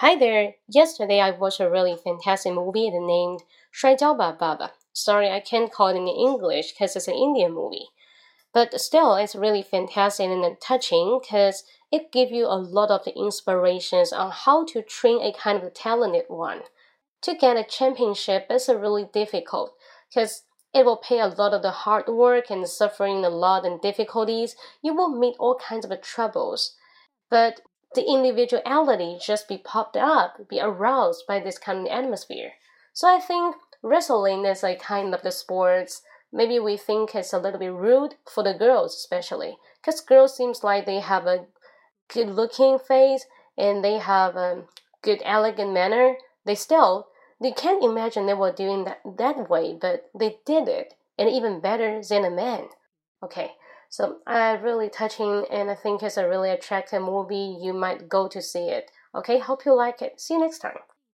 Hi there! Yesterday I watched a really fantastic movie named Shui Ba Baba. Sorry, I can't call it in English because it's an Indian movie. But still, it's really fantastic and touching because it gives you a lot of the inspirations on how to train a kind of talented one. To get a championship is really difficult because it will pay a lot of the hard work and suffering a lot and difficulties. You will meet all kinds of troubles. But the individuality just be popped up, be aroused by this kind of atmosphere. So I think wrestling is a kind of the sports. Maybe we think it's a little bit rude for the girls, especially because girls seems like they have a good looking face and they have a good elegant manner. They still they can't imagine they were doing that that way, but they did it, and even better than a man. Okay, so uh, really touching, and I think it's a really attractive movie. You might go to see it. Okay, hope you like it. See you next time.